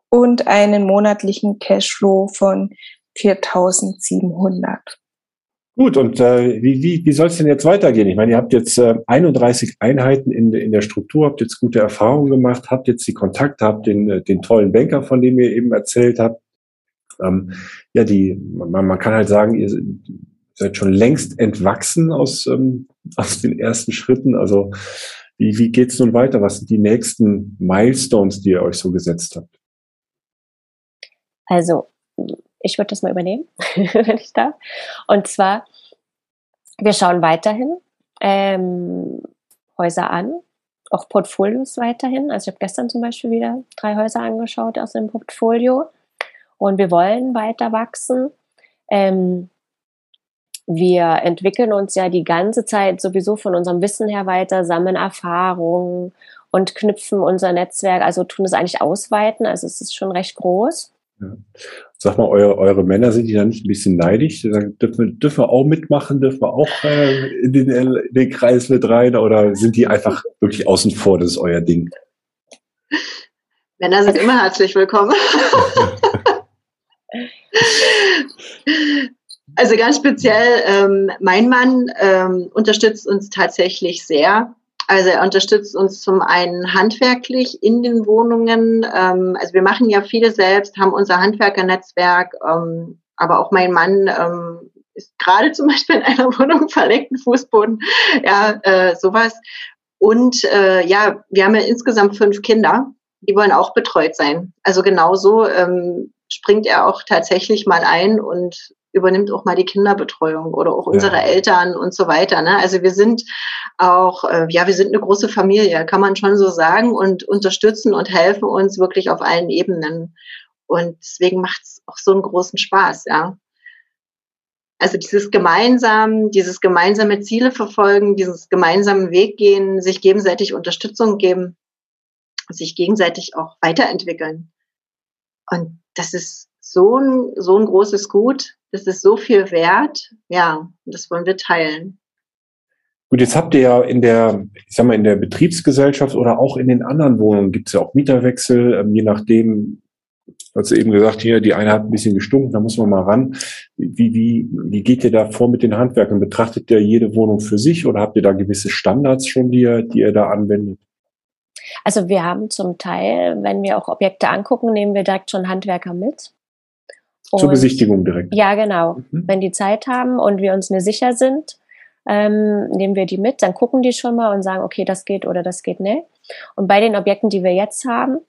und einen monatlichen Cashflow von 4.700. Gut, und äh, wie, wie, wie soll es denn jetzt weitergehen? Ich meine, ihr habt jetzt äh, 31 Einheiten in, in der Struktur, habt jetzt gute Erfahrungen gemacht, habt jetzt die Kontakte, habt den, äh, den tollen Banker, von dem ihr eben erzählt habt. Ähm, ja, die, man, man kann halt sagen, ihr seid schon längst entwachsen aus, ähm, aus den ersten Schritten. Also wie, wie geht's nun weiter? Was sind die nächsten Milestones, die ihr euch so gesetzt habt? Also ich würde das mal übernehmen, wenn ich darf. Und zwar, wir schauen weiterhin ähm, Häuser an auch Portfolios weiterhin. Also ich habe gestern zum Beispiel wieder drei Häuser angeschaut aus dem Portfolio und wir wollen weiter wachsen. Ähm, wir entwickeln uns ja die ganze Zeit sowieso von unserem Wissen her weiter, sammeln Erfahrungen und knüpfen unser Netzwerk, also tun es eigentlich ausweiten. Also es ist schon recht groß. Ja. Sag mal, eure, eure Männer sind die da nicht ein bisschen neidisch? Die sagen, dürfen, wir, dürfen wir auch mitmachen? Dürfen wir auch äh, in, den, in den Kreis mit rein? Oder sind die einfach wirklich außen vor? Das ist euer Ding. Männer sind immer herzlich willkommen. also ganz speziell, ähm, mein Mann ähm, unterstützt uns tatsächlich sehr also er unterstützt uns zum einen handwerklich in den Wohnungen. Ähm, also wir machen ja viele selbst, haben unser Handwerkernetzwerk, ähm, aber auch mein Mann ähm, ist gerade zum Beispiel in einer Wohnung verlegten Fußboden, ja, äh, sowas. Und äh, ja, wir haben ja insgesamt fünf Kinder, die wollen auch betreut sein. Also genauso ähm, springt er auch tatsächlich mal ein und übernimmt auch mal die Kinderbetreuung oder auch unsere ja. Eltern und so weiter. Ne? Also wir sind auch, äh, ja, wir sind eine große Familie, kann man schon so sagen, und unterstützen und helfen uns wirklich auf allen Ebenen. Und deswegen macht es auch so einen großen Spaß, ja. Also dieses gemeinsam, dieses gemeinsame Ziele verfolgen, dieses gemeinsame Weg gehen, sich gegenseitig Unterstützung geben, sich gegenseitig auch weiterentwickeln. Und das ist so ein, so ein großes Gut, das ist so viel wert. Ja, das wollen wir teilen. Gut, jetzt habt ihr ja in der, ich sag mal, in der Betriebsgesellschaft oder auch in den anderen Wohnungen gibt es ja auch Mieterwechsel, ähm, je nachdem, hast du eben gesagt, hier, die eine hat ein bisschen gestunken, da muss man mal ran. Wie, wie, wie geht ihr da vor mit den Handwerkern? Betrachtet ihr jede Wohnung für sich oder habt ihr da gewisse Standards schon, die ihr, die ihr da anwendet? Also wir haben zum Teil, wenn wir auch Objekte angucken, nehmen wir direkt schon Handwerker mit. Und, Zur Besichtigung direkt. Ja, genau. Mhm. Wenn die Zeit haben und wir uns nicht sicher sind, ähm, nehmen wir die mit, dann gucken die schon mal und sagen, okay, das geht oder das geht nicht. Und bei den Objekten, die wir jetzt haben,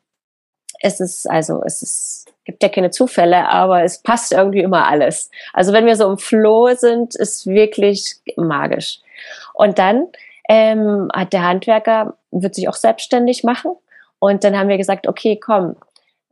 es ist also es ist gibt ja keine Zufälle, aber es passt irgendwie immer alles. Also wenn wir so im Floh sind, ist wirklich magisch. Und dann ähm, hat der Handwerker wird sich auch selbstständig machen. Und dann haben wir gesagt, okay, komm,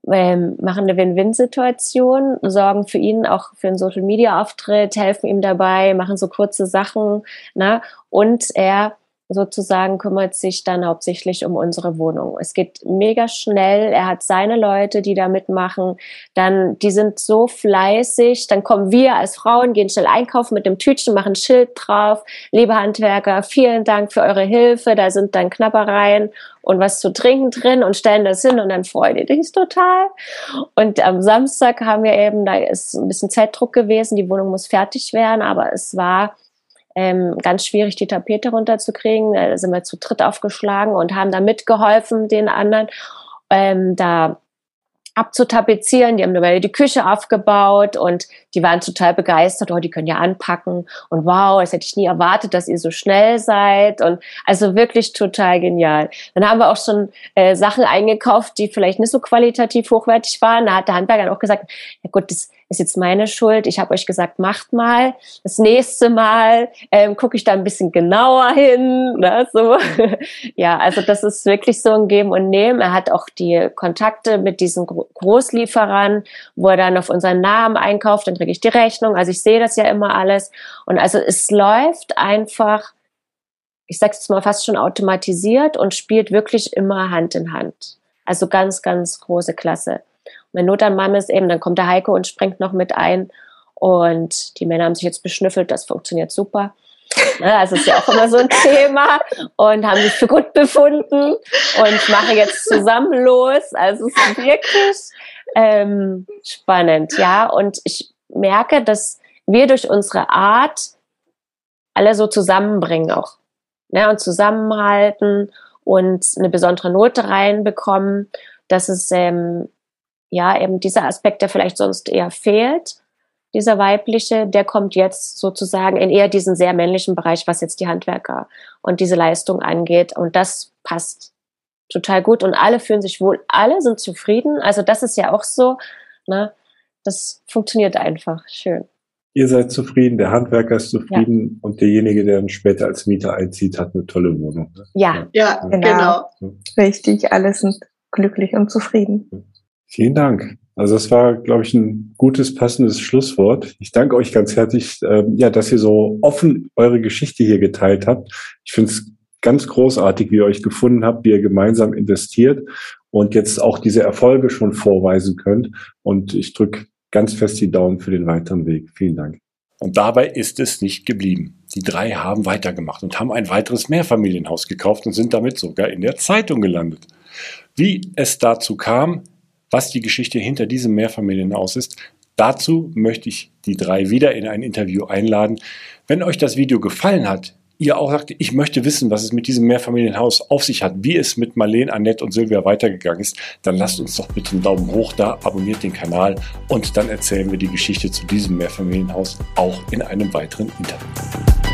ähm, machen eine Win-Win-Situation, sorgen für ihn auch für einen Social-Media-Auftritt, helfen ihm dabei, machen so kurze Sachen. Ne? Und er sozusagen kümmert sich dann hauptsächlich um unsere Wohnung. Es geht mega schnell. Er hat seine Leute, die da mitmachen. Dann, die sind so fleißig. Dann kommen wir als Frauen, gehen schnell einkaufen mit dem Tütchen, machen Schild drauf. Liebe Handwerker, vielen Dank für eure Hilfe. Da sind dann Knappereien und was zu trinken drin und stellen das hin und dann freuen die sich total. Und am Samstag haben wir eben, da ist ein bisschen Zeitdruck gewesen. Die Wohnung muss fertig werden, aber es war ähm, ganz schwierig, die Tapete runterzukriegen. Da sind wir zu dritt aufgeschlagen und haben da mitgeholfen, den anderen. Ähm, da abzutapezieren. Die haben dabei die Küche aufgebaut und die waren total begeistert. Oh, die können ja anpacken und wow, das hätte ich nie erwartet, dass ihr so schnell seid und also wirklich total genial. Dann haben wir auch schon äh, Sachen eingekauft, die vielleicht nicht so qualitativ hochwertig waren. Da hat der Handwerker auch gesagt, ja gut, das ist jetzt meine Schuld. Ich habe euch gesagt, macht mal. Das nächste Mal ähm, gucke ich da ein bisschen genauer hin. Ne, so. ja, also das ist wirklich so ein Geben und Nehmen. Er hat auch die Kontakte mit diesen Großlieferern, wo er dann auf unseren Namen einkauft, dann kriege ich die Rechnung. Also ich sehe das ja immer alles. Und also es läuft einfach, ich sage jetzt mal fast schon automatisiert und spielt wirklich immer Hand in Hand. Also ganz, ganz große Klasse. Wenn Not am Mann ist eben, dann kommt der Heiko und springt noch mit ein. Und die Männer haben sich jetzt beschnüffelt, das funktioniert super. Ne, also ist ja auch immer so ein Thema und haben sich für gut befunden und machen jetzt zusammen los. Also es ist wirklich ähm, spannend, ja. Und ich merke, dass wir durch unsere Art alle so zusammenbringen auch. Ne, und zusammenhalten und eine besondere Note reinbekommen, dass es ähm, ja, eben dieser Aspekt, der vielleicht sonst eher fehlt, dieser weibliche, der kommt jetzt sozusagen in eher diesen sehr männlichen Bereich, was jetzt die Handwerker und diese Leistung angeht. Und das passt total gut und alle fühlen sich wohl, alle sind zufrieden. Also das ist ja auch so, ne? Das funktioniert einfach schön. Ihr seid zufrieden, der Handwerker ist zufrieden ja. und derjenige, der dann später als Mieter einzieht, hat eine tolle Wohnung. Ne? Ja, ja, genau. genau. Richtig, alle sind glücklich und zufrieden. Vielen Dank. Also das war, glaube ich, ein gutes, passendes Schlusswort. Ich danke euch ganz herzlich, äh, ja, dass ihr so offen eure Geschichte hier geteilt habt. Ich finde es ganz großartig, wie ihr euch gefunden habt, wie ihr gemeinsam investiert und jetzt auch diese Erfolge schon vorweisen könnt. Und ich drücke ganz fest die Daumen für den weiteren Weg. Vielen Dank. Und dabei ist es nicht geblieben. Die drei haben weitergemacht und haben ein weiteres Mehrfamilienhaus gekauft und sind damit sogar in der Zeitung gelandet. Wie es dazu kam, was die Geschichte hinter diesem Mehrfamilienhaus ist, dazu möchte ich die drei wieder in ein Interview einladen. Wenn euch das Video gefallen hat, ihr auch sagt, ich möchte wissen, was es mit diesem Mehrfamilienhaus auf sich hat, wie es mit Marlene, Annette und Silvia weitergegangen ist, dann lasst uns doch bitte einen Daumen hoch da, abonniert den Kanal und dann erzählen wir die Geschichte zu diesem Mehrfamilienhaus auch in einem weiteren Interview.